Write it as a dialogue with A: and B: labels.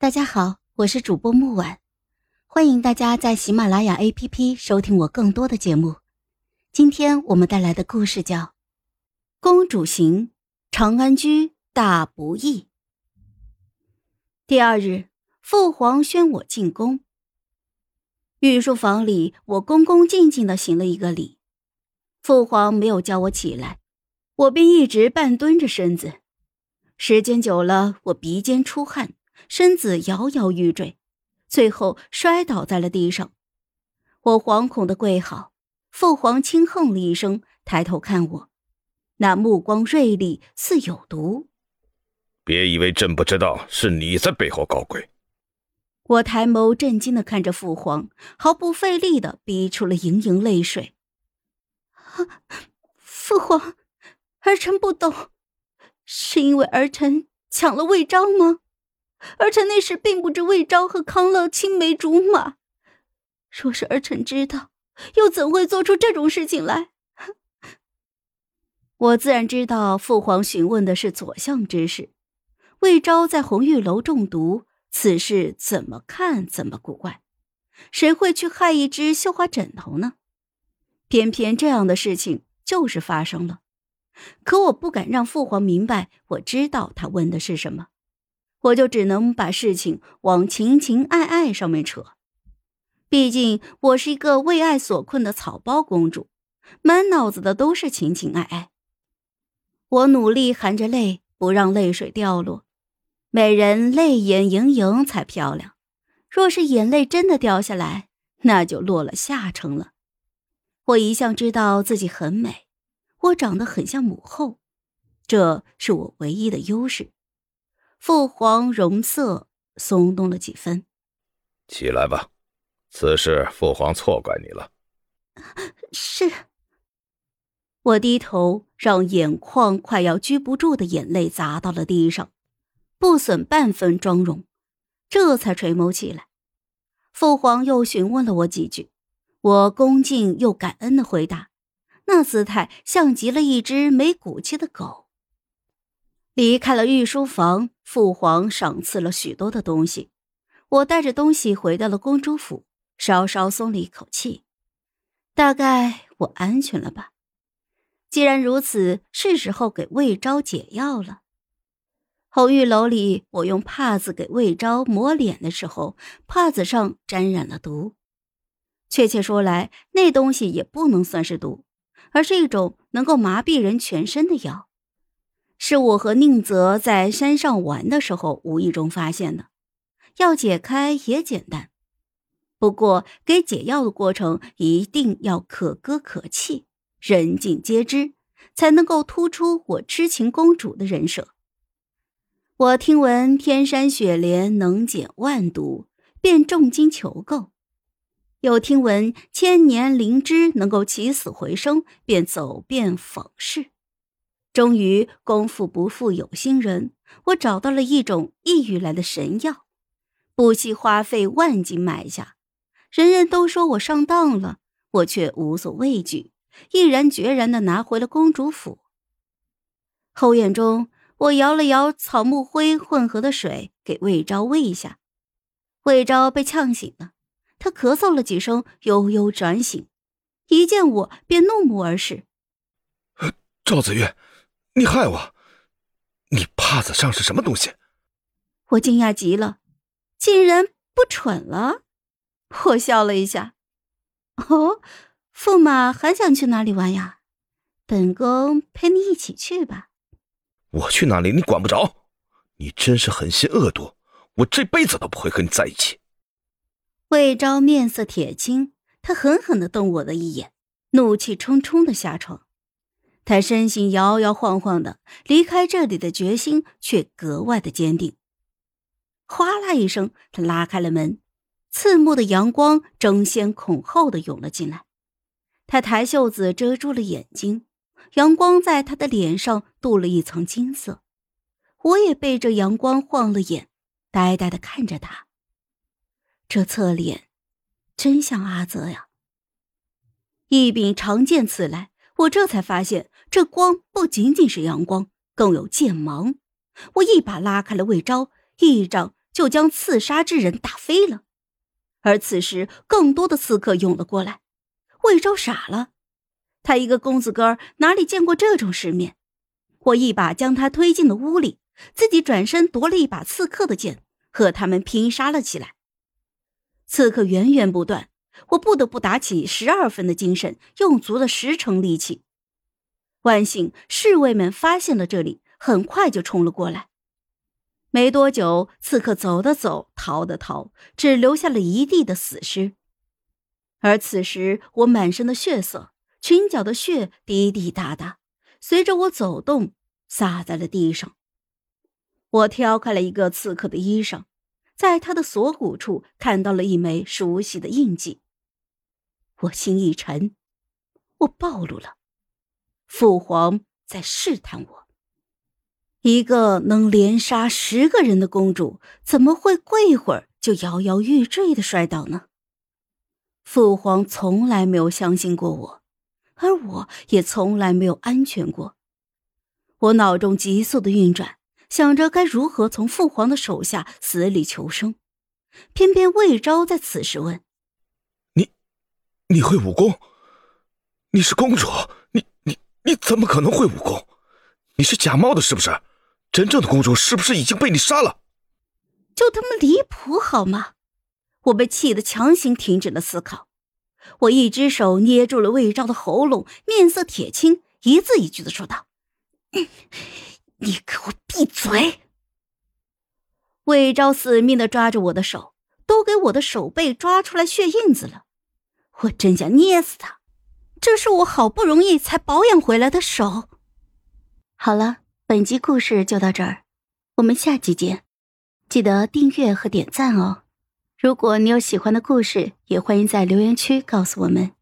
A: 大家好，我是主播木婉，欢迎大家在喜马拉雅 APP 收听我更多的节目。今天我们带来的故事叫《公主行长安居大不易》。第二日，父皇宣我进宫。御书房里，我恭恭敬敬的行了一个礼。父皇没有叫我起来，我便一直半蹲着身子。时间久了，我鼻尖出汗，身子摇摇欲坠，最后摔倒在了地上。我惶恐的跪好，父皇轻哼了一声，抬头看我，那目光锐利，似有毒。
B: 别以为朕不知道是你在背后搞鬼。
A: 我抬眸震惊的看着父皇，毫不费力的逼出了盈盈泪水。父皇，儿臣不懂。是因为儿臣抢了魏昭吗？儿臣那时并不知魏昭和康乐青梅竹马。若是儿臣知道，又怎会做出这种事情来？我自然知道父皇询问的是左相之事。魏昭在红玉楼中毒，此事怎么看怎么古怪。谁会去害一只绣花枕头呢？偏偏这样的事情就是发生了。可我不敢让父皇明白，我知道他问的是什么，我就只能把事情往情情爱爱上面扯。毕竟我是一个为爱所困的草包公主，满脑子的都是情情爱爱。我努力含着泪，不让泪水掉落。美人泪眼盈盈才漂亮，若是眼泪真的掉下来，那就落了下乘了。我一向知道自己很美。我长得很像母后，这是我唯一的优势。父皇容色松动了几分，
B: 起来吧，此事父皇错怪你了。
A: 是。我低头，让眼眶快要拘不住的眼泪砸到了地上，不损半分妆容，这才垂眸起来。父皇又询问了我几句，我恭敬又感恩的回答。那姿态像极了一只没骨气的狗。离开了御书房，父皇赏赐了许多的东西，我带着东西回到了公主府，稍稍松了一口气，大概我安全了吧。既然如此，是时候给魏昭解药了。红玉楼里，我用帕子给魏昭抹脸的时候，帕子上沾染了毒。确切说来，那东西也不能算是毒。而是一种能够麻痹人全身的药，是我和宁泽在山上玩的时候无意中发现的。要解开也简单，不过给解药的过程一定要可歌可泣，人尽皆知，才能够突出我痴情公主的人设。我听闻天山雪莲能解万毒，便重金求购。又听闻千年灵芝能够起死回生，便走遍访视。终于功夫不负有心人，我找到了一种异域来的神药，不惜花费万金买下。人人都说我上当了，我却无所畏惧，毅然决然的拿回了公主府。后院中，我摇了摇草木灰混合的水，给魏昭喂下。魏昭被呛醒了。他咳嗽了几声，悠悠转醒，一见我便怒目而视。
B: 赵子月，你害我！你帕子上是什么东西？
A: 我惊讶极了，竟然不蠢了。我笑了一下。哦，驸马还想去哪里玩呀？本宫陪你一起去吧。
B: 我去哪里你管不着。你真是狠心恶毒，我这辈子都不会和你在一起。
A: 魏昭面色铁青，他狠狠的瞪我了一眼，怒气冲冲的下床。他身形摇摇晃晃的离开这里的决心却格外的坚定。哗啦一声，他拉开了门，刺目的阳光争先恐后的涌了进来。他抬袖子遮住了眼睛，阳光在他的脸上镀了一层金色。我也被这阳光晃了眼，呆呆的看着他。这侧脸，真像阿泽呀！一柄长剑刺来，我这才发现，这光不仅仅是阳光，更有剑芒。我一把拉开了魏昭，一掌就将刺杀之人打飞了。而此时，更多的刺客涌了过来。魏昭傻了，他一个公子哥哪里见过这种世面？我一把将他推进了屋里，自己转身夺了一把刺客的剑，和他们拼杀了起来。刺客源源不断，我不得不打起十二分的精神，用足了十成力气。万幸，侍卫们发现了这里，很快就冲了过来。没多久，刺客走的走，逃的逃，只留下了一地的死尸。而此时，我满身的血色，裙角的血滴滴答答，随着我走动洒在了地上。我挑开了一个刺客的衣裳，在他的锁骨处看到了一枚熟悉的印记。我心一沉，我暴露了，父皇在试探我。一个能连杀十个人的公主，怎么会过一会儿就摇摇欲坠的摔倒呢？父皇从来没有相信过我，而我也从来没有安全过。我脑中急速的运转，想着该如何从父皇的手下死里求生。偏偏魏昭在此时问：“，
B: 你会武功？你是公主，你你你怎么可能会武功？你是假冒的，是不是？真正的公主是不是已经被你杀了？”
A: 就他妈离谱好吗？我被气得强行停止了思考，我一只手捏住了魏昭的喉咙，面色铁青，一字一句的说道：“你给我闭嘴！”魏昭死命的抓着我的手，都给我的手背抓出来血印子了，我真想捏死他！这是我好不容易才保养回来的手。好了，本集故事就到这儿，我们下集见，记得订阅和点赞哦。如果你有喜欢的故事，也欢迎在留言区告诉我们。